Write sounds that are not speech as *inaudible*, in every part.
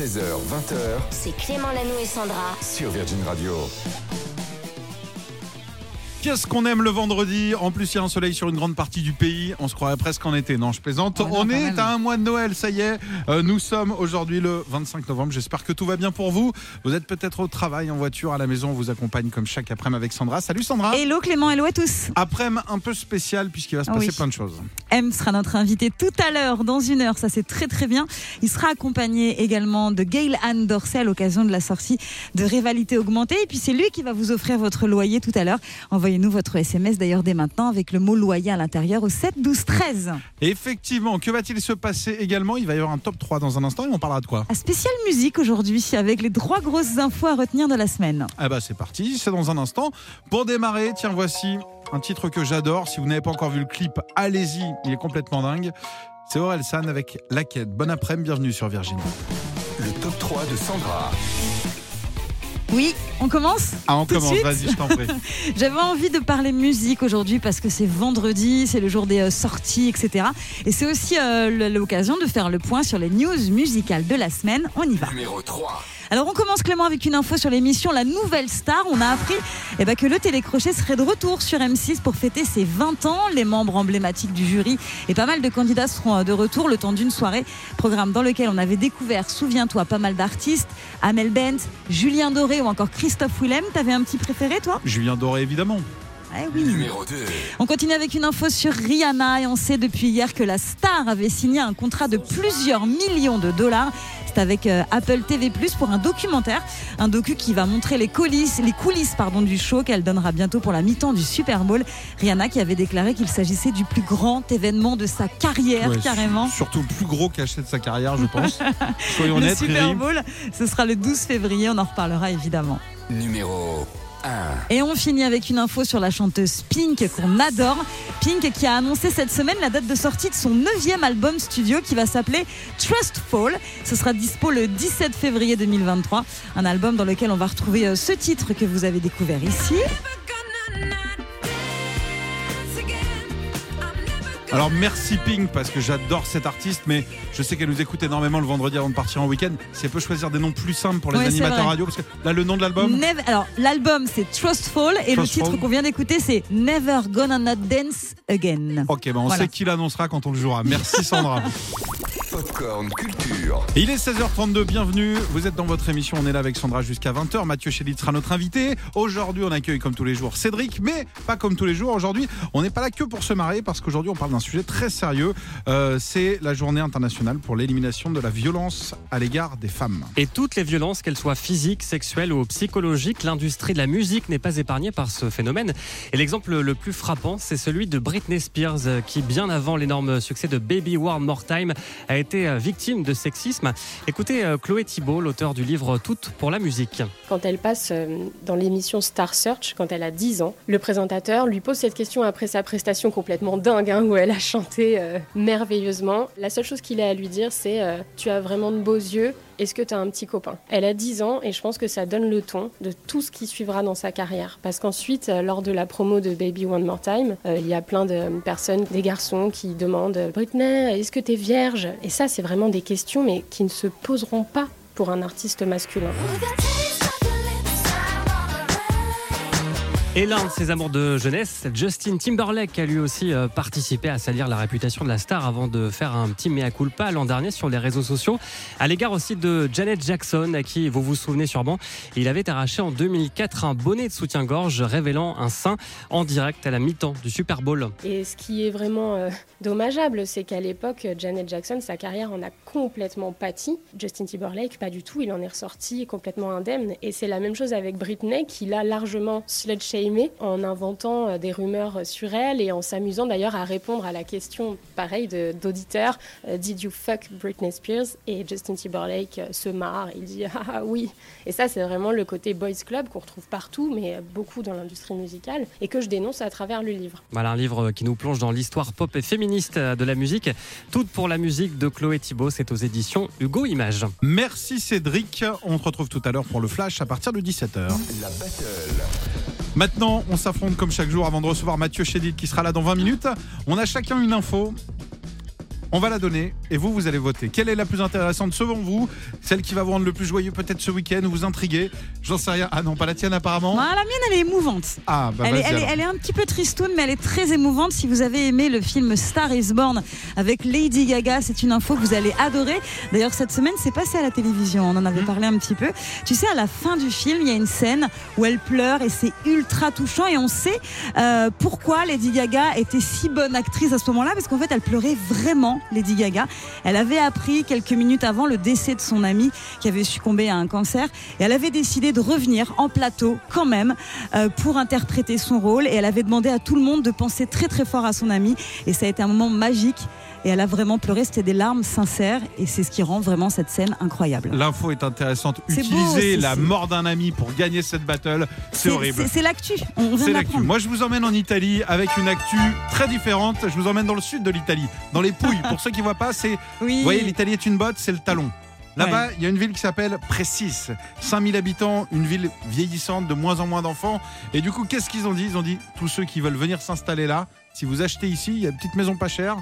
16h, 20h C'est Clément Lanou et Sandra. sur Virgin Radio. Qu'est-ce qu'on aime le vendredi En plus, il y a un soleil sur une grande partie du pays. On se croirait presque en été. Non, je plaisante. Oh non, on est à un mois de Noël, ça y est. Euh, nous sommes aujourd'hui le 25 novembre. J'espère que tout va bien pour vous. Vous êtes peut-être au travail, en voiture, à la maison. On vous accompagne comme chaque après-midi avec Sandra. Salut Sandra. Hello Clément, hello à tous. Après-midi un peu spécial puisqu'il va se passer Oui. plein de choses. M sera notre invité tout à l'heure, dans une heure, ça c'est très très bien. Il sera accompagné également de Gail Anne Dorsey à l'occasion de la sortie de Rivalité Augmentée. Et puis c'est lui qui va vous offrir votre loyer tout à l'heure. Envoyez-nous votre SMS d'ailleurs dès maintenant avec le mot loyer à l'intérieur au 7 12 13. Et effectivement, que va-t-il se passer également? Il va y avoir un top 3 dans un instant et on parlera de quoi? À spéciale musique aujourd'hui avec les trois grosses infos à retenir de la semaine. Ah bah c'est parti, c'est dans un instant. Pour démarrer, tiens voici un titre que j'adore. Si vous n'avez pas encore vu le clip, allez-y, il est complètement dingue. C'est Aurel San avec La Quête. Bon après-midi, bienvenue sur Virgin. Le top 3 de Sandra. Oui, on commence Ah on Tout de commence, suite vas-y, je t'en prie. *laughs* J'avais envie de parler musique aujourd'hui parce que c'est vendredi, c'est le jour des euh, sorties, etc. Et c'est aussi euh, le- l'occasion de faire le point sur les news musicales de la semaine. On y va. Numéro 3. Alors on commence Clément avec une info sur l'émission La Nouvelle Star. On a appris eh ben, que le télécrochet serait de retour sur M6 pour fêter ses 20 ans. Les membres emblématiques du jury et pas mal de candidats seront euh, de retour le temps d'une soirée. Programme dans lequel on avait découvert, souviens-toi, pas mal d'artistes. Amel Bent, Julien Doré ou encore Christophe Willem. T'avais un petit préféré toi? Julien Doré, évidemment. Eh oui. Numéro 2. On continue avec une info sur Rihanna et on sait depuis hier que la star avait signé un contrat de plusieurs millions de dollars. C'est avec euh, Apple TV Plus pour un documentaire, un docu qui va montrer les coulisses, les coulisses pardon du show qu'elle donnera bientôt pour la mi-temps du Super Bowl. Rihanna qui avait déclaré qu'il s'agissait du plus grand événement de sa carrière Ouais, carrément. Surtout le plus gros cachet de sa carrière, je pense. *laughs* Soyons Le honnêtes, Super. Bowl, ce sera le 12 février, on en reparlera évidemment. Numéro 1. Et on finit avec une info sur la chanteuse Pink qu'on adore. Pink qui a annoncé cette semaine la date de sortie de son neuvième album studio qui va s'appeler Trustful. Ce sera dispo le 17 février 2023. Un album dans lequel on va retrouver euh, ce titre que vous avez découvert ici. Alors merci Pink parce que j'adore cette artiste, mais je sais qu'elle nous écoute énormément le vendredi avant de partir en week-end. Si elle peut choisir des noms plus simples pour les Ouais, animateurs radio, parce que là le nom de l'album. Never- Alors l'album c'est Trustful et le titre qu'on vient d'écouter c'est Never Gonna Not Dance Again. Ok, ben on Voilà. sait qui l'annoncera quand on le jouera. Merci Sandra. *laughs* Popcorn Culture. Il est 16h32, bienvenue. Vous êtes dans votre émission, on est là avec Sandra jusqu'à 20h. Mathieu Chédid sera notre invité. Aujourd'hui, on accueille comme tous les jours Cédric, mais pas comme tous les jours. Aujourd'hui, on n'est pas là que pour se marier parce qu'aujourd'hui, on parle d'un sujet très sérieux. Euh, C'est la journée internationale pour l'élimination de la violence à l'égard des femmes. Et toutes les violences, qu'elles soient physiques, sexuelles ou psychologiques, l'industrie de la musique n'est pas épargnée par ce phénomène. Et l'exemple le plus frappant, c'est celui de Britney Spears, euh, qui bien avant l'énorme succès de Baby One More Time, a été euh, victime de sexisme. Écoutez euh, Chloé Thibault, l'auteur du livre Toutes pour la musique. Quand elle passe dans l'émission Star Search, quand elle a 10 ans, le présentateur lui pose cette question après sa prestation complètement dingue, hein, où elle a chanté euh, merveilleusement. La seule chose qu'il a à lui dire, c'est euh, Tu as vraiment de beaux yeux, est-ce que tu as un petit copain? Elle a 10 ans et je pense que ça donne le ton de tout ce qui suivra dans sa carrière. Parce qu'ensuite, euh, lors de la promo de Baby One More Time, euh, il y a plein de personnes, des garçons qui demandent Britney, est-ce que tu vierge? Et ça, c'est vraiment des questions, mais qui ne se poseront pas pour un artiste masculin. Et l'un de ses amours de jeunesse, Justin Timberlake, a lui aussi euh, participé à salir la réputation de la star avant de faire un petit mea culpa l'an dernier sur les réseaux sociaux, à l'égard aussi de Janet Jackson, à qui vous vous souvenez sûrement, il avait arraché en 2004 un bonnet de soutien-gorge révélant un sein en direct à la mi-temps du Super Bowl. Et ce qui est vraiment euh, dommageable, c'est qu'à l'époque, Janet Jackson, sa carrière en a complètement pâti. Justin Timberlake, pas du tout, il en est ressorti complètement indemne. Et c'est la même chose avec Britney, qui l'a largement slut-shamé en inventant euh, des rumeurs sur elle et en s'amusant d'ailleurs à répondre à la question, pareil, de- d'auditeurs euh, Did you fuck Britney Spears? Et Justin Timberlake euh, se marre, il dit Ah oui. Et ça, c'est vraiment le côté boys club qu'on retrouve partout, mais beaucoup dans l'industrie musicale, et que je dénonce à travers le livre. Voilà un livre qui nous plonge dans l'histoire pop et féministe de la musique. Toute pour la musique de Chloé Thibault, c'est aux éditions Hugo Images. Merci Cédric. On te retrouve tout à l'heure pour le flash à partir de 17h. La battle. Maintenant, on s'affronte comme chaque jour avant de recevoir Mathieu Chédid qui sera là dans 20 minutes. On a chacun une info. On va la donner et vous, vous allez voter. Quelle est la plus intéressante selon vous? Celle qui va vous rendre le plus joyeux peut-être ce week-end ou vous intriguer? J'en sais rien. Ah non, pas la tienne apparemment. Voilà, la mienne, elle est émouvante. Ah, bah Elle est, elle, est, alors. elle est un petit peu tristoune, mais elle est très émouvante. Si vous avez aimé le film Star is Born avec Lady Gaga, c'est une info que vous allez adorer. D'ailleurs, cette semaine, c'est passé à la télévision. On en Mmh. avait parlé un petit peu. Tu sais, à la fin du film, il y a une scène où elle pleure et c'est ultra touchant. Et on sait euh, pourquoi Lady Gaga était si bonne actrice à ce moment-là, parce qu'en fait, elle pleurait vraiment, Lady Gaga. Elle avait appris quelques minutes avant le décès de son ami qui avait succombé à un cancer. Et elle avait décidé de revenir en plateau quand même euh, pour interpréter son rôle. Et elle avait demandé à tout le monde de penser très très fort à son ami. Et ça a été un moment magique. Et elle a vraiment pleuré. C'était des larmes sincères. Et c'est ce qui rend vraiment cette scène incroyable. L'info est intéressante. Utiliser la mort d'un ami pour gagner cette battle, c'est horrible. c'est- l'actu. C'est l'actu. Moi, je vous emmène en Italie avec une actu très différente. Je vous emmène dans le sud de l'Italie, dans les Pouilles. Pour ceux qui voient pas, c'est *laughs* Oui. Vous voyez, l'Italie est une botte, c'est le talon. Là-bas, il y a une ville qui s'appelle Precis. 5000 habitants, une ville vieillissante, de moins en moins d'enfants. Et du coup, qu'est-ce qu'ils ont dit? Ils ont dit tous ceux qui veulent venir s'installer là, si vous achetez ici, il y a une petite maison pas chère,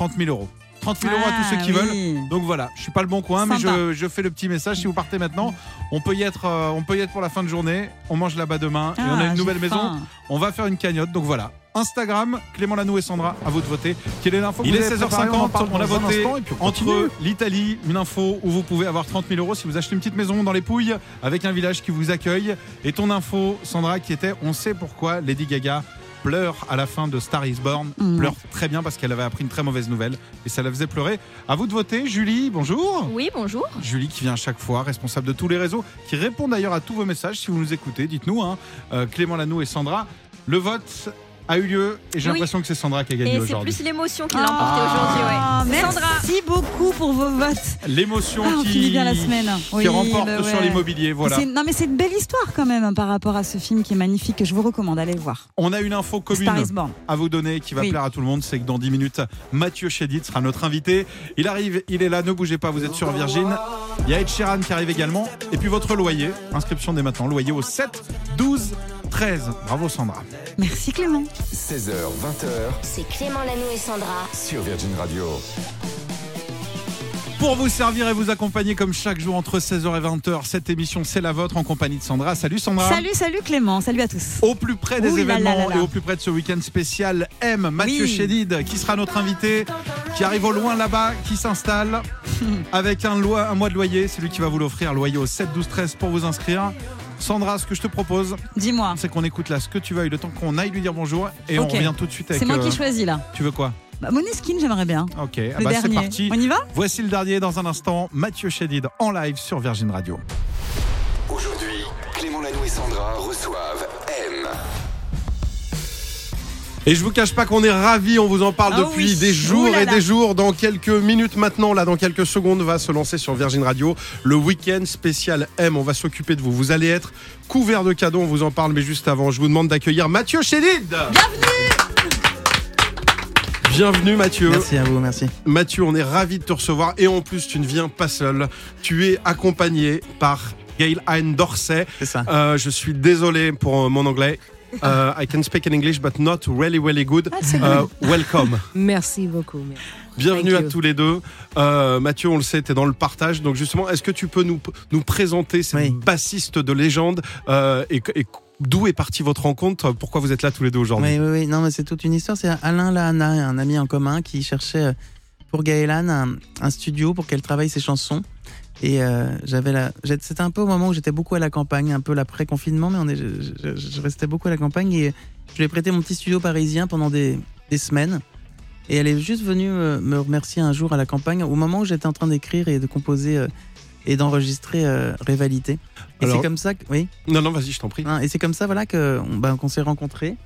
30 000 euros. 30 000 euros à tous ceux qui Ah, veulent. oui. Donc voilà, je suis pas le bon coin, mais je, je fais le petit message. Si vous partez maintenant, on peut y être, euh, on peut y être pour la fin de journée. On mange là-bas demain et on a Ah, une nouvelle maison. faim. On va faire une cagnotte. Donc voilà. Instagram, Clément Lanou et Sandra, à vous de voter. Quelle est l'info Il est avez 16h50, préparée On a voté instant, entre l'Italie, une info où vous pouvez avoir 30 000 euros si vous achetez une petite maison dans les Pouilles avec un village qui vous accueille. Et ton info, Sandra, qui était on sait pourquoi Lady Gaga pleure à la fin de Star is Born. Mhm. Pleure très bien parce qu'elle avait appris une très mauvaise nouvelle et ça la faisait pleurer. À vous de voter. Julie, bonjour. Oui, bonjour. Julie qui vient à chaque fois, responsable de tous les réseaux, qui répond d'ailleurs à tous vos messages si vous nous écoutez. Dites-nous, hein, euh, Clément Lanou et Sandra. Le vote a eu lieu et j'ai Oui. l'impression que c'est Sandra qui a gagné Et c'est aujourd'hui. plus l'émotion qui l'a emporté aujourd'hui. Ah, Ouais. C'est merci Sandra. beaucoup pour vos votes. L'émotion Ah, on qui, finit bien la semaine. qui Oui, remporte bah sur l'immobilier. Voilà. C'est- Non mais c'est une belle histoire quand même hein, par rapport à ce film qui est magnifique que je vous recommande d'aller le voir. On a une info commune à vous donner qui va Oui. plaire à tout le monde. C'est que dans 10 minutes, Mathieu Chédid sera notre invité. Il arrive, il est là, ne bougez pas, vous êtes sur Virgin. Il y a Ed Sheeran qui arrive également. Et puis votre loyer, inscription dès maintenant, loyer au 7, 12, 13. Bravo Sandra. Merci Clément. 16h, 20h C'est Clément Lanou et Sandra. sur Virgin Radio. Pour vous servir et vous accompagner comme chaque jour entre 16h et 20h, cette émission c'est la vôtre en compagnie de Sandra. Salut Sandra. Salut, salut Clément, salut à tous. Au plus près des Ouh là là événements là là. et au plus près de ce week-end spécial, M, Mathieu Oui. Chédid, qui sera notre invité, qui arrive au loin là-bas, qui s'installe *laughs* avec un, loi- un mois de loyer. C'est lui qui va vous l'offrir, loyer au 7, 12, 13 pour vous inscrire. Sandra, ce que je te propose, Dis-moi, c'est qu'on écoute là ce que tu veuilles, le temps qu'on aille lui dire bonjour et on revient tout de suite avec. c'est moi euh, qui choisis là. Tu veux quoi? Bah, Moneskin, j'aimerais bien. Ok, ah bah, c'est parti. On y va? Voici le dernier dans un instant, Mathieu Chédid en live sur Virgin Radio. Aujourd'hui, Clément Lanou et Sandra reçoivent Et je vous cache pas qu'on est ravis, on vous en parle Ah depuis oui. des jours Ouh là et là. des jours. Dans quelques minutes maintenant, là, dans quelques secondes, va se lancer sur Virgin Radio le week-end spécial M. On va s'occuper de vous. Vous allez être couverts de cadeaux, on vous en parle, mais juste avant, je vous demande d'accueillir Mathieu Chédid. Bienvenue Bienvenue Mathieu. Merci à vous, merci. Mathieu, on est ravis de te recevoir et en plus, tu ne viens pas seul. Tu es accompagné par Gail Anne Dorsey. C'est ça. Euh, je suis désolé pour mon anglais. Euh, I can speak in English, but not really, really good. Ah, Euh, welcome. *laughs* Merci beaucoup. Bienvenue à tous les deux. Euh, Mathieu, on le sait, tu es dans le partage. Donc justement, est-ce que tu peux nous, nous présenter cette Oui. bassiste de légende euh, et, et d'où est partie votre rencontre? Pourquoi vous êtes là tous les deux aujourd'hui? Oui, oui, oui. Non, mais c'est toute une histoire. C'est Alain Lahana, un ami en commun, qui cherchait pour Gaëlan un, un studio pour qu'elle travaille ses chansons. Et euh, j'avais la. C'était un peu au moment où j'étais beaucoup à la campagne, un peu l'après-confinement, mais on est, je, je- je restais beaucoup à la campagne et je lui ai prêté mon petit studio parisien pendant des, des semaines. Et elle est juste venue euh, me remercier un jour à la campagne, au moment où j'étais en train d'écrire et de composer euh, et d'enregistrer euh, Rivalité. Et c'est comme ça que. Oui. Non, non, vas-y, je t'en prie. Hein, et c'est comme ça voilà que on- ben, qu'on s'est rencontrés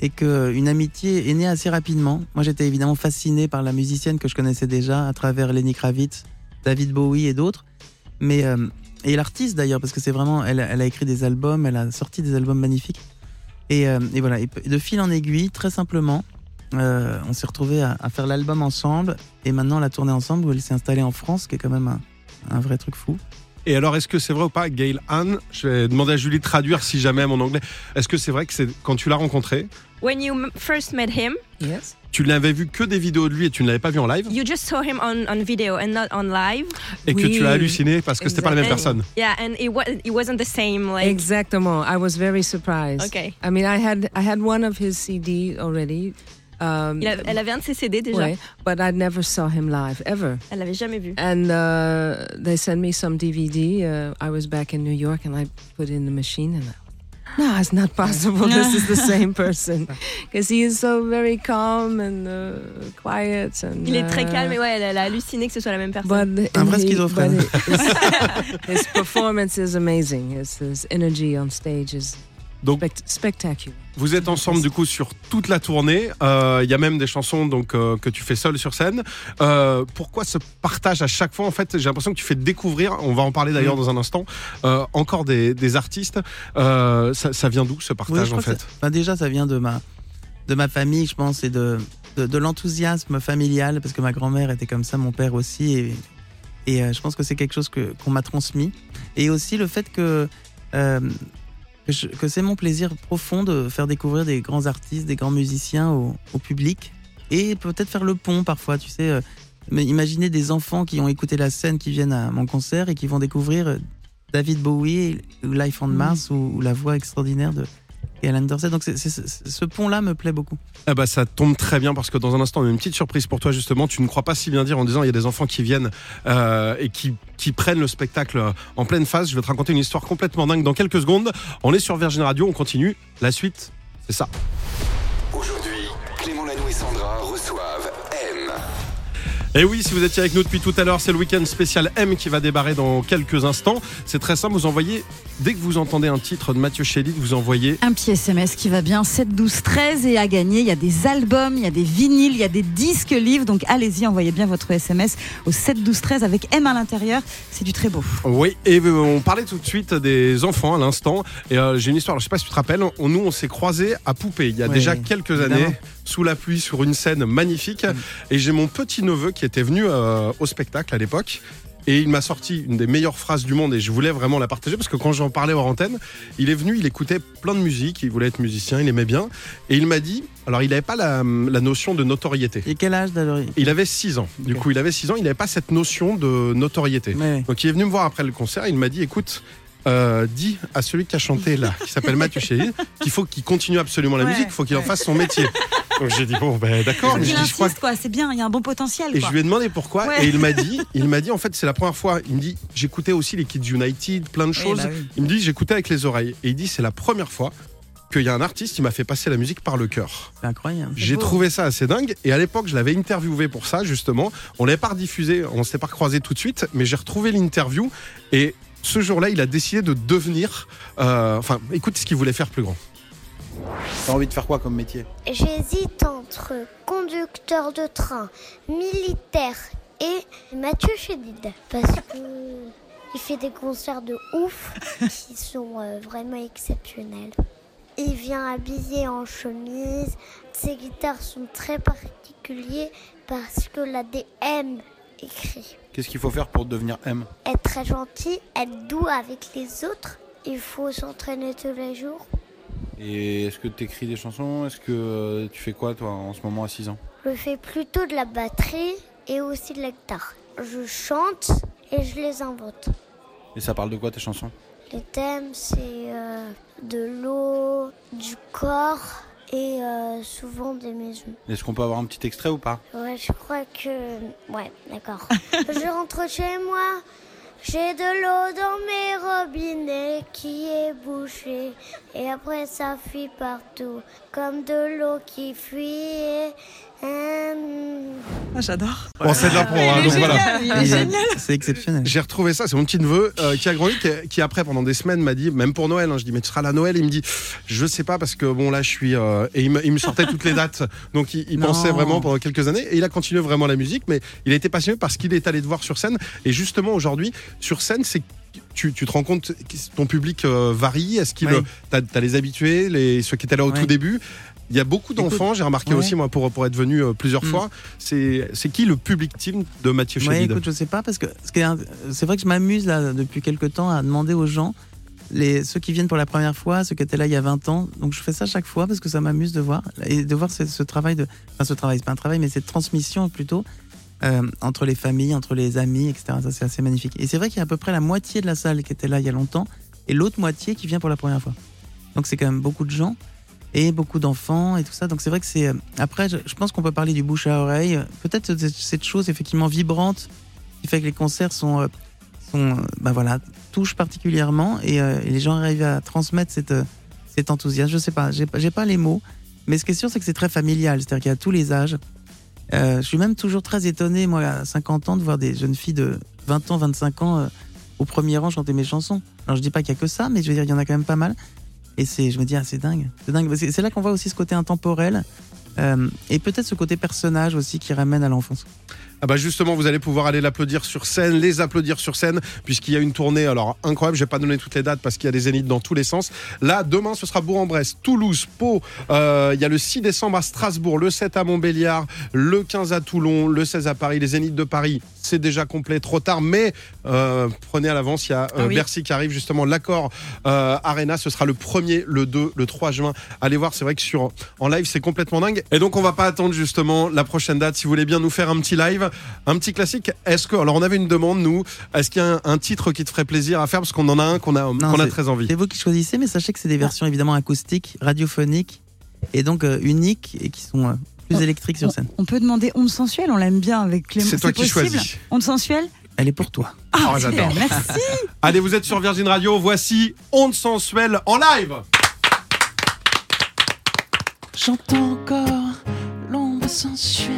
et que une amitié est née assez rapidement. Moi, j'étais évidemment fasciné par la musicienne que je connaissais déjà à travers Lenny Kravitz, David Bowie et d'autres. Mais euh, et l'artiste d'ailleurs parce que c'est vraiment elle, elle a écrit des albums, elle a sorti des albums magnifiques. Et, euh, et voilà, et de fil en aiguille, très simplement, euh, on s'est retrouvés à, à faire l'album ensemble et maintenant la tournée ensemble où elle s'est installée en France, qui est quand même un, un vrai truc fou. Et alors, est-ce que c'est vrai ou pas, Gail Anne Je vais demander à Julie de traduire si jamais mon anglais. Est-ce que c'est vrai que c'est quand tu l'as rencontrée, when you first met him, Yes. Tu n'avais vu que des vidéos de lui et tu ne l'avais pas vu en live you just saw him on, on video and not on live. et que Oui. tu as halluciné parce que c'était pas la même personne. Yeah, and it, wa- it wasn't the same. Like, Exactement. I was very surprised. Okay. I mean, I had I had one of his CD already. Um, il a- elle avait un de ses CD déjà. ouais, but I never saw him live ever. Elle l'avait jamais vu. And uh, they sent me some DVD. Uh, I was back in New York, and I put in the machine, and I, *laughs* no, it's not possible. this is the same *laughs* person, because he is so very calm and uh, quiet. And Il est très uh, calme et ouais, elle, a halluciné que ce soit la même personne. But Un vrai schizophrène. his, *laughs* his performance is amazing. His, his energy on stage is Donc spect- spectacular. Vous êtes ensemble du coup sur toute la tournée. Euh, Il y a même des chansons donc euh, que tu fais seul sur scène. Euh, pourquoi ce partage à chaque fois En fait, j'ai l'impression que tu fais découvrir. On va en parler d'ailleurs dans un instant. encore des, des artistes. Ça, ça vient d'où ce partage en fait? bah, déjà, ça vient de ma, de ma famille, je pense, et de, de, de l'enthousiasme familial, parce que ma grand-mère était comme ça, mon père aussi, et, et je pense que c'est quelque chose que, qu'on m'a transmis. Et aussi le fait que, que, c'est mon plaisir profond de faire découvrir des grands artistes, des grands musiciens au, au public, et peut-être faire le pont parfois, tu sais. euh, mais imaginez des enfants qui ont écouté la scène, qui viennent à mon concert et qui vont découvrir euh, David Bowie, Life on Mars, ou, ou la voix extraordinaire de Gail Anderson. Donc c'est- c'est- c'est- ce pont-là me plaît beaucoup. Ah bah ça tombe très bien parce que dans un instant on a une petite surprise pour toi justement. Tu ne crois pas si bien dire en disant il y a des enfants qui viennent euh, et qui, qui prennent le spectacle en pleine face. Je vais te raconter une histoire complètement dingue dans quelques secondes. On est sur Virgin Radio, on continue. La suite, c'est ça. Aujourd'hui, Clément Lanoux et Sandra reçoivent. Et oui, si vous étiez avec nous depuis tout à l'heure, c'est le week-end spécial M qui va débarrer dans quelques instants. C'est très simple, vous envoyez, dès que vous entendez un titre de Mathieu Chédid, vous envoyez Un petit SMS qui va bien, 7, 12, 13 et à gagner. Il y a des albums, il y a des vinyles, il y a des disques livres. Donc allez-y, envoyez bien votre SMS au 7, 12, 13 avec M à l'intérieur. C'est du très beau. Oui, et on parlait tout de suite des enfants à l'instant. Et euh, j'ai une histoire, alors, je sais pas si tu te rappelles, on- nous on s'est croisés à Poupée il y a Ouais, déjà quelques évidemment. années, sous la pluie, sur une scène magnifique. Et j'ai mon petit neveu qui était venu euh, au spectacle à l'époque. Et il m'a sorti une des meilleures phrases du monde et je voulais vraiment la partager parce que quand j'en parlais hors antenne, il est venu, il écoutait plein de musique, il voulait être musicien, il aimait bien. Et il m'a dit, alors il n'avait pas la, la notion de notoriété. Et quel âge d'ailleurs Il avait 6 ans. Du coup, il avait 6 ans, il n'avait pas cette notion de notoriété. Ouais. Donc il est venu me voir après le concert, il m'a dit écoute, euh, dis à celui qui a chanté là, qui s'appelle Mathieu Chédid, qu'il faut qu'il continue absolument la Ouais. musique, il faut qu'il en fasse son métier. Donc j'ai dit bon ben d'accord, mais Il je dis je crois quoi. C'est bien, il y a un bon potentiel. et quoi. je lui ai demandé pourquoi Ouais. et il m'a dit, il m'a dit en fait c'est la première fois, il me dit j'écoutais aussi les Kids United, plein de Oui, choses. bah oui. Il me dit j'écoutais avec les oreilles et il dit c'est la première fois qu'il y a un artiste qui m'a fait passer la musique par le cœur. C'est incroyable. J'ai trouvé ça assez dingue et à l'époque je l'avais interviewé pour ça justement. On l'avait pas rediffusé, on s'était pas croisé tout de suite, mais j'ai retrouvé l'interview et ce jour-là il a décidé de devenir, euh, enfin écoute ce qu'il voulait faire plus grand. T'as envie de faire quoi comme métier? J'hésite entre conducteur de train, militaire et Mathieu Chédid. Parce que il fait des concerts de ouf *laughs* qui sont euh, vraiment exceptionnels. Il vient habillé en chemise. Ses guitares sont très particulières parce que l'ADM écrit. Qu'est-ce qu'il faut faire pour devenir M? Être très gentil, être doux avec les autres. Il faut s'entraîner tous les jours. Et est-ce que tu écris des chansons? Est-ce que euh, tu fais quoi toi en ce moment à 6 ans? Je fais plutôt de la batterie et aussi de la guitare. Je chante et je les invente. Et ça parle de quoi tes chansons? Les thèmes, c'est euh, de l'eau, du corps et euh, souvent des maisons. Est-ce qu'on peut avoir un petit extrait ou pas? Ouais, je crois que... Ouais, d'accord. *laughs* je rentre chez moi, j'ai de l'eau dans mes robinets qui est bouchée. Et après, ça fuit partout, comme de l'eau qui fuit. et, Ah, J'adore. Bon c'est de la pro, hein, donc voilà. génial. C'est exceptionnel. J'ai retrouvé ça, c'est mon petit neveu euh, qui a grandi, qui, qui après pendant des semaines m'a dit, même pour Noël, hein, je dis mais tu seras là à Noël, il me dit je sais pas parce que bon là je suis euh, et il me, il me sortait toutes les dates, donc il, pensait vraiment pendant quelques années et il a continué vraiment la musique, mais il a été passionné parce qu'il est allé te voir sur scène et justement aujourd'hui sur scène c'est tu, tu te rends compte que ton public euh, varie? Est-ce qu'il Oui. euh, t'as as les habitués, les ceux qui étaient là au Oui. tout début? Il y a beaucoup d'enfants, j'ai remarqué ouais. aussi moi pour, pour être venu euh, plusieurs Mm. fois. C'est qui le public team de Mathieu Ouais, Chédid écoute, je sais pas parce que c'est vrai que je m'amuse là depuis quelques temps à demander aux gens les, ceux qui viennent pour la première fois, ceux qui étaient là il y a 20 ans. Donc je fais ça chaque fois parce que ça m'amuse de voir. Et de voir ce, ce travail de. Enfin, ce travail, c'est pas un travail, mais cette transmission plutôt. euh, entre les familles, entre les amis, etc. Ça, c'est assez magnifique. Et c'est vrai qu'il y a à peu près la moitié de la salle qui était là il y a longtemps et l'autre moitié qui vient pour la première fois. Donc c'est quand même beaucoup de gens et beaucoup d'enfants et tout ça. Donc c'est vrai que c'est. euh, Après, je, pense qu'on peut parler du bouche à oreille. Peut-être cette- chose effectivement vibrante qui fait que les concerts sont. euh, sont bah voilà, touchent particulièrement et, les gens arrivent à transmettre cette, cet enthousiasme. Je sais pas, j'ai pas- les mots, mais ce qui est sûr, c'est que c'est très familial. C'est-à-dire qu'il y a tous les âges. Je suis même toujours très étonné, moi, à 50 ans, de voir des jeunes filles de 20 ans, 25 ans au premier rang chanter mes chansons. Alors, je dis pas qu'il y a que ça, mais je veux dire, il y en a quand même pas mal. Et c'est, je me dis, ah, c'est dingue. C'est dingue. C'est là qu'on voit aussi ce côté intemporel euh, et peut-être ce côté personnage aussi qui ramène à l'enfance. Ah bah justement, vous allez pouvoir aller l'applaudir sur scène, les applaudir sur scène, puisqu'il y a une tournée alors incroyable. Je vais pas donner toutes les dates parce qu'il y a des zéniths dans tous les sens. Là, demain, ce sera Bourg-en-Bresse, Toulouse, Pau. Euh, il y a le 6 décembre à Strasbourg, le 7 à Montbéliard, le 15 à Toulon, le 16 à Paris. Les zéniths de Paris, c'est déjà complet, trop tard, mais euh, prenez à l'avance. Il y a euh, Ah oui. Bercy qui arrive justement. L'accord euh, Arena, ce sera le 1er, le 2, le 3 juin. Allez voir, c'est vrai que sur en live, c'est complètement dingue. Et donc, on va pas attendre justement la prochaine date. Si vous voulez bien nous faire un petit live, un petit classique. Est-ce que, alors, on avait une demande, nous. Est-ce qu'il y a un, un titre qui te ferait plaisir à faire? Parce qu'on en a un qu'on a, Non, qu'on a très envie. C'est vous qui choisissez, mais sachez que c'est des versions évidemment acoustiques, radiophoniques et donc euh, uniques et qui sont euh, plus électriques sur scène. On peut demander onde sensuelle, on l'aime bien avec Clément. C'est toi qui possible choisis. Onde sensuelle? Elle est pour toi. Ah, Oh, super, j'adore. merci. *laughs* Allez, vous êtes sur Virgin Radio. Voici Onde sensuelle en live. J'entends encore l'ombre sensuelle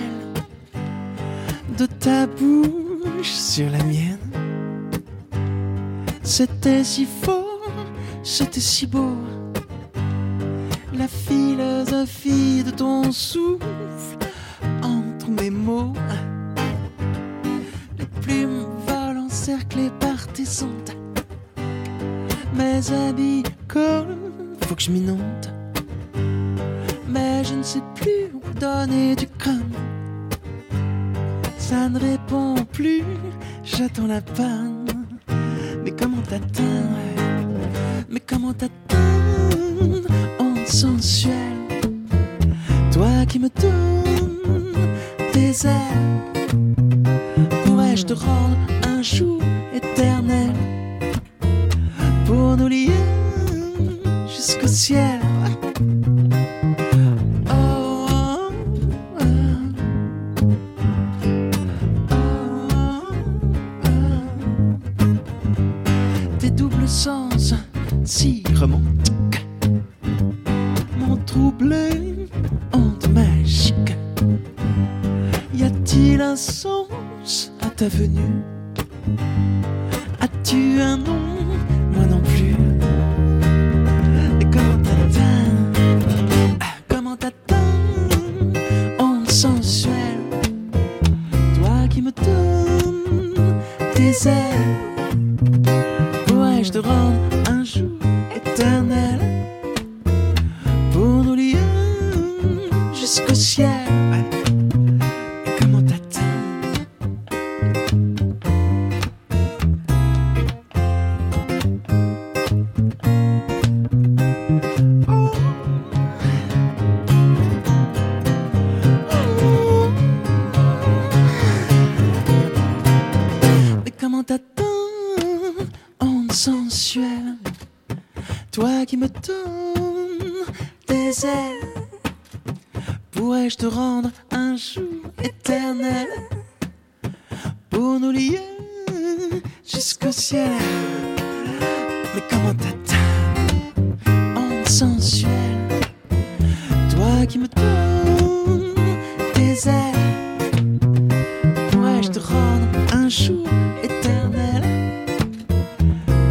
de ta bouche sur la mienne. C'était si faux, c'était si beau. La philosophie de ton souffle entre mes mots. Les plumes volent encerclées par tes ondes. Mes habits collent, faut que je m'inonde mais je ne sais plus où donner du crâne. Ça ne répond plus, j'attends la panne. Mais comment t'atteindre? Mais comment t'atteindre? En sensuel Toi qui me donnes tes ailes, pourrais-je te rendre un jour éternel? Pour nous lier jusqu'au ciel un jour éternel.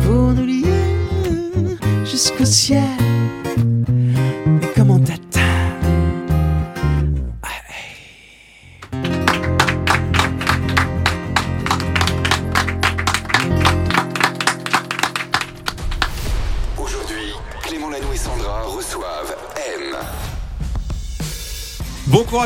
Pour nous lier jusqu'au ciel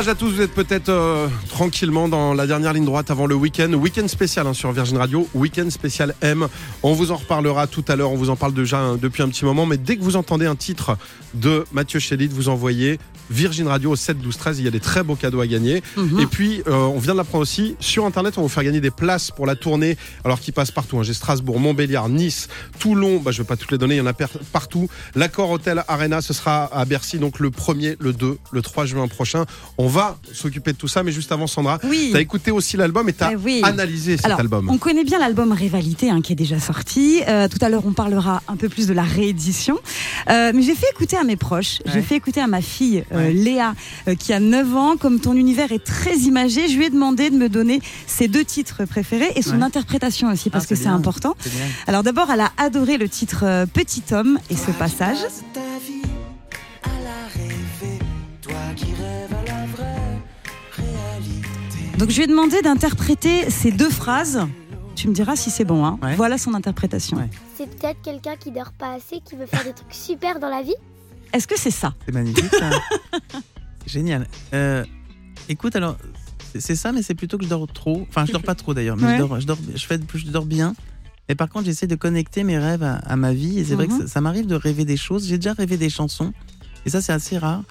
courage à tous, vous êtes peut-être euh, tranquillement dans la dernière ligne droite avant le week-end. Week-end spécial hein, sur Virgin Radio, week-end spécial M. On vous en reparlera tout à l'heure, on vous en parle déjà hein, depuis un petit moment, mais dès que vous entendez un titre de Mathieu Chédid, vous envoyez Virgin Radio au 7 12 13, il y a des très beaux cadeaux à gagner. Mhm. Et puis, euh, on vient de l'apprendre aussi, sur Internet, on va vous faire gagner des places pour la tournée, alors qui passe partout. hein. J'ai Strasbourg, Montbéliard, Nice, Toulon, bah, je ne vais pas toutes les donner, il y en a partout. L'accord Hôtel Arena, ce sera à Bercy, donc le 1er, le 2, le 3 juin prochain. On va s'occuper de tout ça, mais juste avant, Sandra, Oui. tu as écouté aussi l'album et tu as Eh oui. analysé cet Alors, album. On connaît bien l'album Rivalité hein, qui est déjà sorti. Euh, tout à l'heure, on parlera un peu plus de la réédition. Euh, mais j'ai fait écouter à mes proches, j'ai fait écouter à ma fille euh, Léa, euh, qui a 9 ans. Comme ton univers est très imagé, je lui ai demandé de me donner ses deux titres préférés et son Ouais. interprétation aussi, parce Ah, que c'est important. Alors d'abord, elle a adoré le titre Petit homme et ce passage. Donc je lui ai demandé d'interpréter ces deux phrases. Tu me diras si c'est bon. Hein. Ouais. Voilà son interprétation. Ouais. C'est peut-être quelqu'un qui dort pas assez, qui veut faire des trucs super dans la vie. Est-ce que c'est ça? C'est magnifique ça. *laughs* Génial. Euh, écoute, alors, c'est- ça, mais c'est plutôt que je dors trop. Enfin, je dors pas trop d'ailleurs, mais Ouais. je, dors, je, dors, je, fais, je dors bien. Et par contre, j'essaie de connecter mes rêves à, à ma vie. Et c'est vrai que Mhm. ça, ça m'arrive de rêver des choses. J'ai déjà rêvé des chansons. Et ça, c'est assez rare.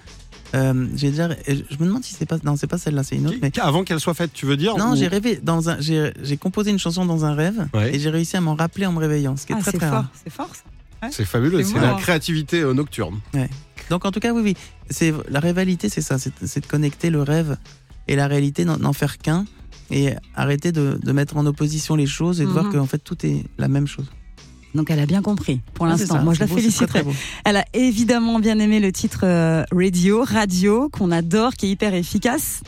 Euh, j'ai déjà, et je me demande si c'est pas, non, c'est pas celle-là, c'est une autre. Mais Avant qu'elle soit faite, tu veux dire non, ou- j'ai rêvé dans un, j'ai j'ai composé une chanson dans un rêve Ouais. et j'ai réussi à m'en rappeler en me réveillant, ce qui est Ah, très c'est très fort, rare. c'est fort. ça. Ouais. C'est fabuleux, C'est la créativité euh, nocturne. Donc en tout cas, oui, oui, c'est la rivalité, c'est ça, c'est c'est de connecter le rêve et la réalité, n'en n'en faire qu'un et arrêter de, de mettre en opposition les choses et de voir Mhm. qu'en fait tout est la même chose. Donc elle a bien compris pour Ah, l'instant. Moi je la beau, très, féliciterai. très beau. Elle a évidemment bien aimé le titre euh, Radio, Radio, qu'on adore, qui est hyper efficace.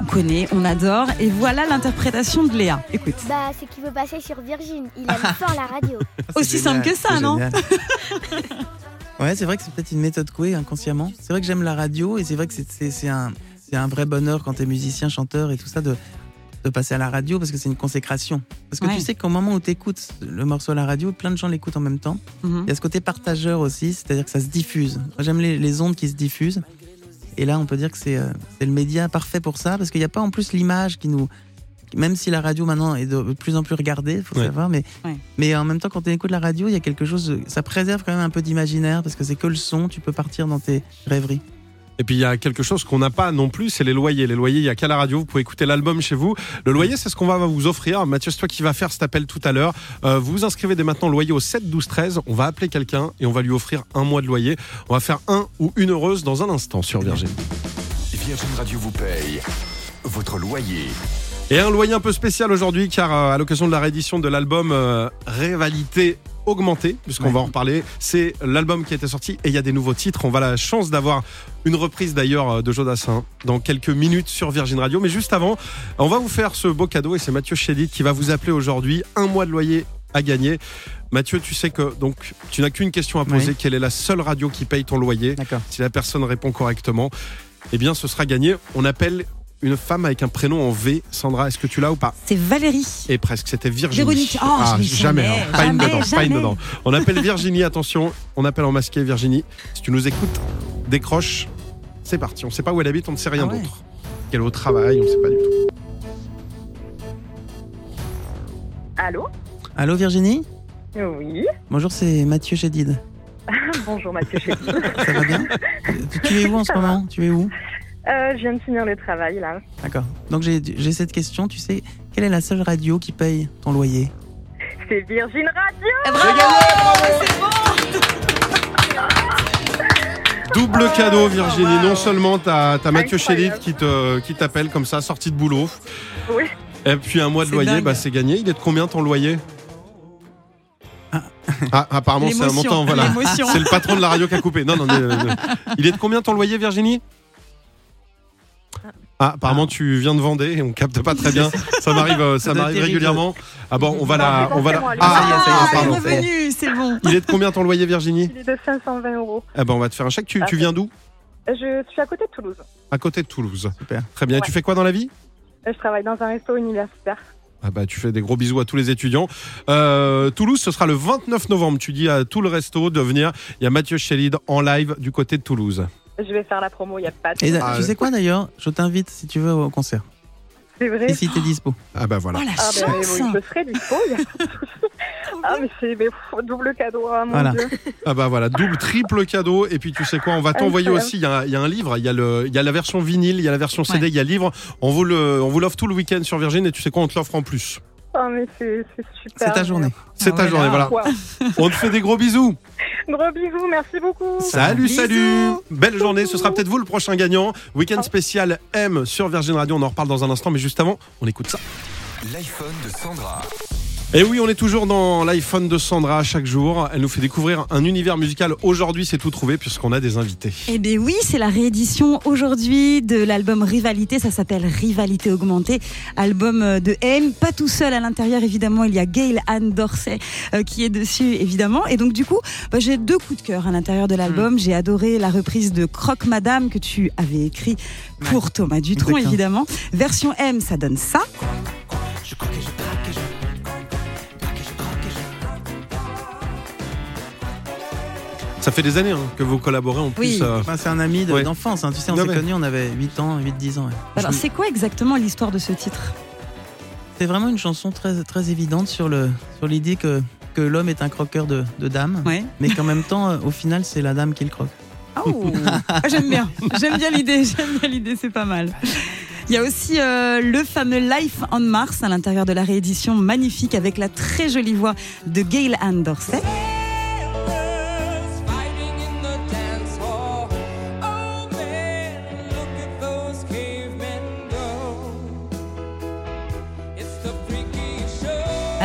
On connaît, on adore. Et voilà l'interprétation de Léa. Écoute. Bah, c'est qu'il veut passer sur Virgin. Il aime fort la radio. *laughs* Aussi génial, simple que ça, non. *laughs* Ouais, c'est vrai que c'est peut-être une méthode couée inconsciemment. C'est vrai que j'aime la radio et c'est vrai que c'est- un, c'est un vrai bonheur quand t'es musicien, chanteur et tout ça de, de passer à la radio parce que c'est une consécration. Parce que Ouais. tu sais qu'au moment où t'écoutes le morceau à la radio, plein de gens l'écoutent en même temps. Mhm. Il y a ce côté partageur aussi, c'est-à-dire que ça se diffuse. Moi, J'aime les, les ondes qui se diffusent. Et là, on peut dire que c'est euh, c'est le média parfait pour ça, parce qu'il n'y a pas en plus l'image qui nous. Même si la radio maintenant est de plus en plus regardée, il faut Ouais. savoir, mais, Ouais. mais en même temps, quand tu écoutes la radio, il y a quelque chose. ça préserve quand même un peu d'imaginaire, parce que c'est que le son, tu peux partir dans tes rêveries. Et puis il y a quelque chose qu'on n'a pas non plus, c'est les loyers. Les loyers, il y a qu'à la radio, vous pouvez écouter l'album chez vous. Le loyer, c'est ce qu'on va vous offrir. Mathieu, c'est toi qui va faire cet appel tout à l'heure. Euh, vous vous inscrivez dès maintenant loyer au 7 12 13. On va appeler quelqu'un et on va lui offrir un mois de loyer. On va faire un ou une heureuse dans un instant sur Virgin. Virgin Radio vous paye votre loyer. Et un loyer un peu spécial aujourd'hui car euh, à l'occasion de la réédition de l'album euh, Rivalité augmentée, puisqu'on Ouais. va en reparler, c'est l'album qui a été sorti et il y a des nouveaux titres. On va la chance d'avoir une reprise d'ailleurs euh, de Jodassin dans quelques minutes sur Virgin Radio. Mais juste avant, on va vous faire ce beau cadeau et c'est Mathieu Chédid qui va vous appeler aujourd'hui. Un mois de loyer à gagner. Mathieu, tu sais que donc tu n'as qu'une question à poser. Oui. Quelle est la seule radio qui paye ton loyer. Si la personne répond correctement, eh bien ce sera gagné. On appelle une femme avec un prénom en V. Sandra, est-ce que tu l'as ou pas C'est Valérie. Et presque, c'était Virginie. Véronique. Oh, je l'ai jamais, jamais, hein. pas une jamais, dedans, pas une dedans. On appelle Virginie, attention, on appelle en masqué Virginie. Si tu nous écoutes, décroche. C'est parti. On sait pas où elle habite, on ne sait rien Ah ouais. d'autre. Qu'elle est au travail, on ne sait pas du tout. Allô? Allô Virginie? Oui. Bonjour, c'est Mathieu Chédid. *laughs* Bonjour Mathieu Chédid. Ça va bien? Tu, tu es où en ce moment? Tu es où? Euh, je viens de finir le travail là. D'accord. Donc j'ai j'ai cette question, tu sais, quelle est la seule radio qui paye ton loyer? C'est Virgin Radio Eh, *laughs* Double cadeau, Virginie. Non seulement t'as as Mathieu. Chédid qui te qui t'appelle comme ça, sorti de boulot. Oui. Et puis un mois de C'est loyer, dingue. bah, c'est gagné. Il est de combien ton loyer? Ah, apparemment c'est un montant, voilà. C'est le patron de la radio qui a coupé. Non, non, euh, euh, il est de combien ton loyer, Virginie? Ah, apparemment tu viens de Vendée et on capte pas très bien. *laughs* Ça m'arrive, euh, ça m'arrive régulièrement. Ah bon, on va Non, la, on va la. moi. Ah, Ah, est, revenue, c'est bon. Il est de combien ton loyer, Virginie Il est de 520 euros. Eh ben, on va te faire un chèque. Tu, Ah, tu viens d'où Je suis à côté de Toulouse. À côté de Toulouse. Super. Très bien. Et Tu Ouais. fais quoi dans la vie Je travaille dans un resto universitaire. Ah bah, tu fais des gros bisous à tous les étudiants. Euh, Toulouse, ce sera le 29 novembre. Tu dis à tout le resto de venir. Il y a Mathieu Chélide en live du côté de Toulouse. Je vais faire la promo, il n'y a pas de Et Ah, tu sais quoi d'ailleurs? Je t'invite si tu veux au concert. C'est vrai? Et si t'es dispo. Ah bah voilà. ah, ben, oui, je serai dispo. *laughs* Ah, mais c'est mais, pff, double cadeau, ah, mon Voilà. Dieu. *laughs* Ah bah voilà, double, triple cadeau. Et puis tu sais quoi, on va t'envoyer aussi. Il y, a, il y a un livre, il y a, le, il y a la version vinyle, il y a la version CD, il y a le livre. On vous le, on vous l'offre tout le week-end sur Virgin. Et tu sais quoi, on te l'offre en plus. Ah, mais c'est c'est super. C'est ta journée. C'est ta journée, voilà. Wow. On te fait des gros bisous. Gros bisous, merci beaucoup. Salut, salut. Belle journée. Ce sera peut-être vous le prochain gagnant. Week-end spécial M sur Virgin Radio. On en reparle dans un instant, mais juste avant, on écoute ça. L'iPhone de Sandra. Et oui, on est toujours dans l'iPhone de Sandra chaque jour. Elle nous fait découvrir un univers musical. Aujourd'hui, c'est tout trouvé puisqu'on a des invités. Eh bien oui, c'est la réédition aujourd'hui de l'album Rivalité. Ça s'appelle Rivalité augmentée, album euh, de M. Pas tout seul à l'intérieur, évidemment. Il y a Gail Anne Dorsey euh, qui est dessus, évidemment. Et donc du coup, bah, j'ai deux coups de cœur à l'intérieur de l'album. J'ai adoré la reprise de Croque Madame que tu avais écrit pour Thomas Dutronc, évidemment. Version M, ça donne ça. Ça fait des années hein, que vous collaborez en plus. euh, Enfin, c'est un ami de- ouais. d'enfance. hein. Tu sais, on Non, s'est mais- connus, on avait 8 ans, 8-10 ans. ouais. Alors Je- c'est quoi exactement l'histoire de ce titre? C'est vraiment une chanson très, très évidente sur le sur l'idée que, que l'homme est un croqueur de, de dames, mais qu'en même temps, euh, au final, c'est la dame qui le croque. Oh, Ah, j'aime bien, j'aime bien l'idée, j'aime bien l'idée, c'est pas mal. Il y a aussi euh, le fameux Life on Mars à l'intérieur de la réédition magnifique avec la très jolie voix de Gail Ann Dorsey.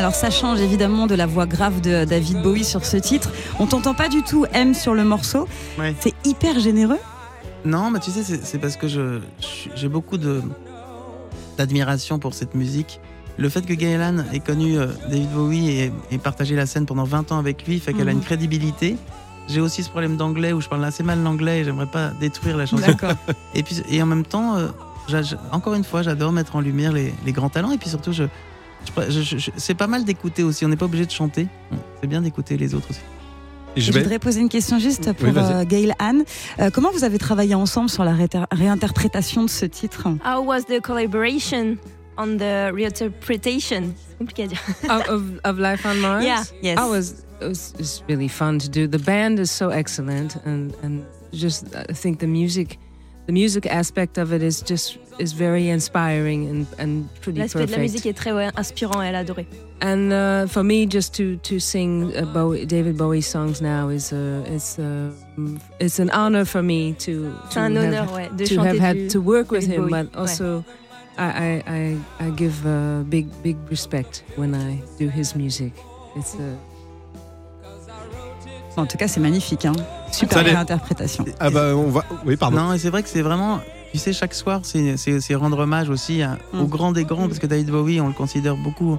Alors ça change évidemment de la voix grave de David Bowie sur ce titre. On t'entend pas du tout M sur le morceau. C'est hyper généreux. Non, mais tu sais, c'est parce que je j'ai beaucoup de d'admiration pour cette musique. Le fait que Gaëlan ait connu euh, David Bowie et, et partagé la scène pendant 20 ans avec lui fait qu'elle a Mhm. une crédibilité. J'ai aussi ce problème d'anglais où je parle assez mal l'anglais et j'aimerais pas détruire la chanson. D'accord. *laughs* Et puis et en même temps, euh, encore une fois, j'adore mettre en lumière les, les grands talents et puis surtout, je- c'est pas mal d'écouter aussi. On n'est pas obligé de chanter. C'est bien d'écouter les autres aussi. Je, voudrais poser une question juste pour Oui, euh, Gail Anne. Euh, comment vous avez travaillé ensemble sur la réinterprétation de ce titre? How was the collaboration on the reinterpretation? C'est compliqué à dire. *laughs* of, of, of Life on Mars? Yeah. Yes. I was, it was it's really fun to do. The band is so excellent and, and just I think the music the music aspect of it is just is very inspiring and, and pretty L'aspect de la musique est très ouais, inspirant, elle a adoré. And uh, for me, just to to sing uh, Bowie, David Bowie songs now is uh, it's uh, it's an honor for me to, to un have- honneur, ouais, de to have had du to work with him, Bowie, but also I, I, I I give uh, big big respect when I do his music. It's uh, En tout cas, c'est magnifique. Hein. Super réinterprétation. Ah bah on va. Oui, pardon. Non, et c'est vrai que c'est vraiment. Tu sais, chaque soir, c'est rendre hommage aussi à- Mm. aux grands des grands, parce que David Bowie, on le considère beaucoup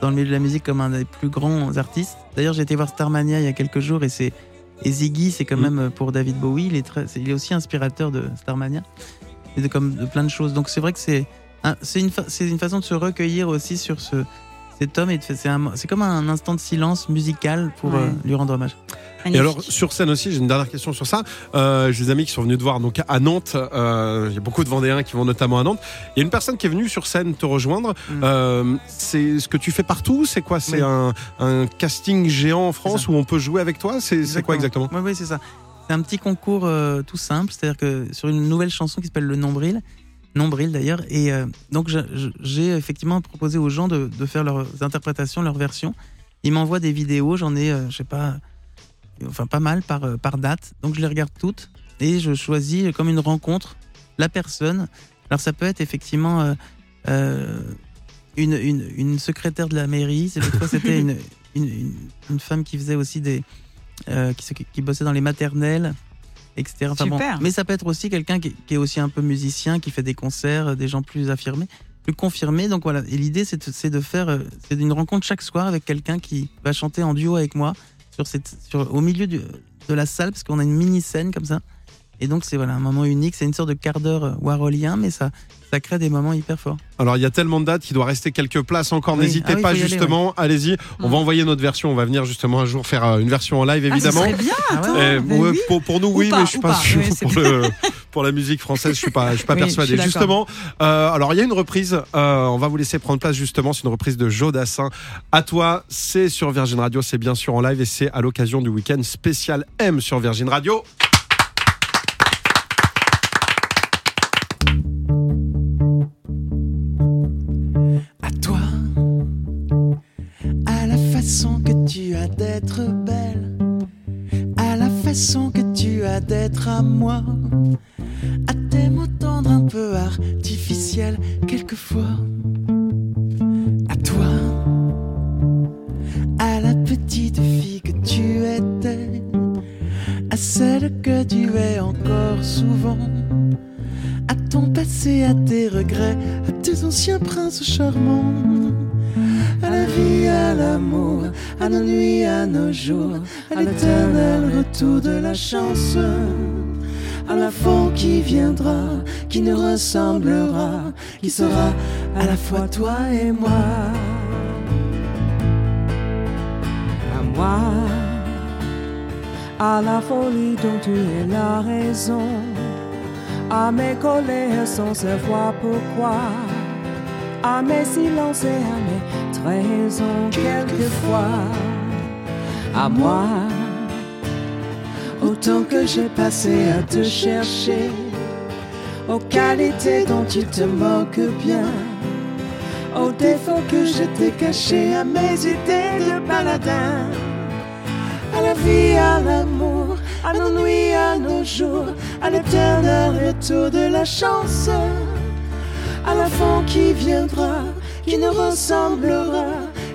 dans le milieu de la musique comme un des plus grands artistes. D'ailleurs, j'ai été voir Starmania il y a quelques jours et c'est. Et Ziggy, c'est quand Mm. même euh, pour David Bowie, il est, très, il est aussi inspirateur de Starmania et de, comme, de plein de choses. Donc c'est vrai que c'est un- c'est une, fa- c'est une façon de se recueillir aussi sur ce, cet homme et c'est comme un instant de silence musical pour Ouais. euh, lui rendre hommage. Et alors sur scène aussi, j'ai une dernière question sur ça. Euh, j'ai des amis qui sont venus te voir donc à Nantes. Euh, Il y a beaucoup de Vendéens qui vont notamment à Nantes. Il y a une personne qui est venue sur scène te rejoindre. Euh, c'est ce que tu fais partout? C'est quoi? C'est Oui. un, un casting géant en France où on peut jouer avec toi? C'est quoi exactement Oui, oui, c'est ça. C'est un petit concours tout simple, c'est-à-dire que sur une nouvelle chanson qui s'appelle Le Nombril, Nombril d'ailleurs, et euh, donc j'ai effectivement proposé aux gens de, faire leurs interprétations, leurs versions. Ils m'envoient des vidéos, j'en ai, euh, je sais pas, enfin pas mal par, euh, par date, donc je les regarde toutes et je choisis comme une rencontre la personne. Alors ça peut être effectivement une, une, une secrétaire de la mairie, c'était une, une, femme qui faisait aussi des, qui, qui bossait dans les maternelles, etc. Enfin bon, Super. mais ça peut être aussi quelqu'un qui, qui est aussi un peu musicien, qui fait des concerts, euh, des gens plus affirmés, plus confirmés. Donc voilà, et l'idée c'est de, faire, euh, c'est une rencontre chaque soir avec quelqu'un qui va chanter en duo avec moi sur cette, sur, au milieu du- de la salle, parce qu'on a une mini scène comme ça. Et donc c'est voilà un moment unique, c'est une sorte de quart d'heure euh, warholien, mais ça, ça crée des moments hyper forts. Alors il y a tellement de dates qu'il doit rester quelques places encore. Oui. N'hésitez Ah oui, pas justement, allez-y. On va envoyer notre version. On va venir justement un jour faire euh, une version en live évidemment. Ah, ce serait bien, attends, Euh, ben ouais, oui. pour, pour nous Ou oui, pas, mais je suis pas pas. sûr pour, le, pour la musique française. Je suis pas, je suis pas *laughs* persuadé. suis Justement, euh, alors il y a une reprise. euh, on va vous laisser prendre place justement. C'est une reprise de Joe Dassin. À toi, c'est sur Virgin Radio. C'est bien sûr en live et c'est à l'occasion du week-end spécial M sur Virgin Radio. Que tu as d'être belle, à la façon que tu as d'être à moi, à tes mots tendres un peu artificiels quelquefois, à toi, à la petite fille que tu étais, à celle que tu es encore souvent. À ton passé, à tes regrets, à tes anciens princes charmants, à la vie, à l'amour, à nos nuits, à nos jours, à l'éternel retour de la chance, à la fin qui viendra, qui nous ressemblera, qui sera à la fois toi et moi. à moi, à la folie dont tu es la raison, à mes colères sans savoir pourquoi, à mes silences et à mes trahisons quelquefois, à moi, Autant que j'ai passé à te chercher, aux qualités dont tu te moques bien, aux défauts que je t'ai cachés, à mes idées de baladin, à la vie, à l'amour, à nos nuits, à nos jours, à l'éternel retour de la chance, à la fin qui viendra, qui nous ressemblera,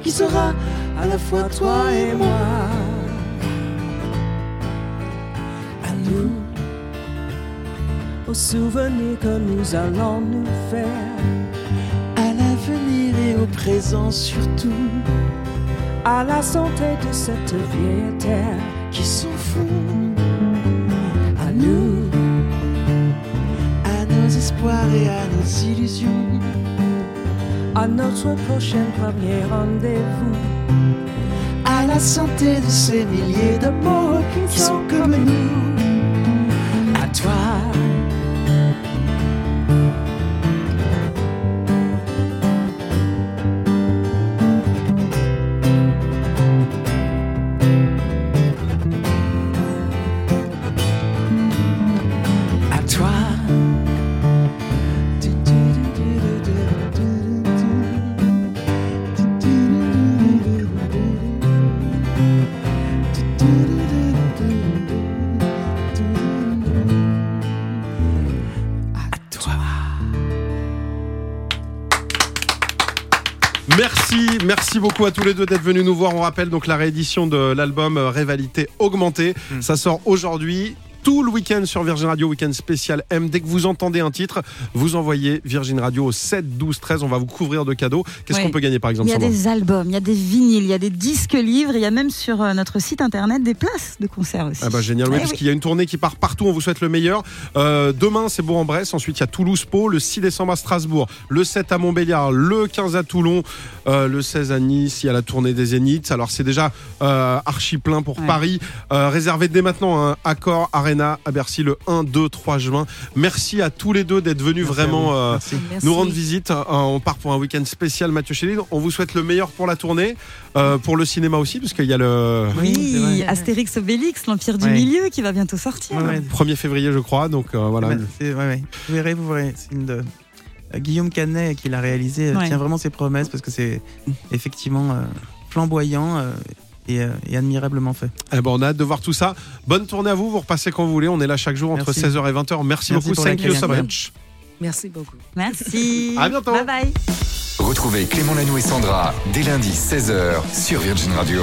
qui sera à la fois toi et moi. À nous, aux souvenirs que nous allons nous faire, à l'avenir et au présent surtout, à la santé de cette vieille terre qui s'en fout. À nous, et à nos illusions, à notre prochain premier rendez-vous. à la santé de ces milliers de qui sont comme nous. Beaucoup à tous les deux d'être venus nous voir. On rappelle donc la réédition de l'album euh, Rivalité Augmentée. Ça sort aujourd'hui. Tout le week-end sur Virgin Radio, week-end spécial M. Dès que vous entendez un titre, vous envoyez Virgin Radio au 7 12 13. On va vous couvrir de cadeaux. Qu'est-ce qu'on peut gagner par exemple Il y a des albums, il y a des vinyles, il y a des disques livres, il y a même sur euh, notre site internet des places de concert aussi. Ah bah génial, oui, parce qu'il y a une tournée qui part partout, on vous souhaite le meilleur. Euh, demain, c'est Bourg-en-Bresse, ensuite il y a Toulouse-Pau, le 6 décembre à Strasbourg, le 7 à Montbéliard, le 15 à Toulon, euh, le 16 à Nice, il y a la tournée des Zéniths. Alors c'est déjà euh, archi plein pour Ouais. Paris. Réservez dès maintenant un accord Arena à Bercy le 1, 2, 3 juin. Merci à tous les deux d'être venus Merci vraiment euh, nous rendre visite. Euh, on part pour un week-end spécial Mathieu Chéline. On vous souhaite le meilleur pour la tournée, euh, pour le cinéma aussi, parce qu'il y a le... Oui. Astérix Obélix, l'Empire du Ouais. Milieu qui va bientôt sortir. Ouais, ouais. 1er février, je crois. Donc euh, voilà. Vous verrez, vous verrez. C'est une de- Guillaume Canet qui l'a réalisé Ouais. tient vraiment ses promesses parce que c'est effectivement euh, flamboyant euh, et, euh, et admirablement fait. Eh ben, on a hâte de voir tout ça. Bonne tournée à vous. Vous repassez quand vous voulez. On est là chaque jour entre Merci. 16h et 20h. Merci, Merci beaucoup. Thank you so incroyable. much. Merci beaucoup. Merci. *laughs* À bientôt. Bye bye. Retrouvez Clément Lanoux et Sandra dès lundi 16h sur Virgin Radio.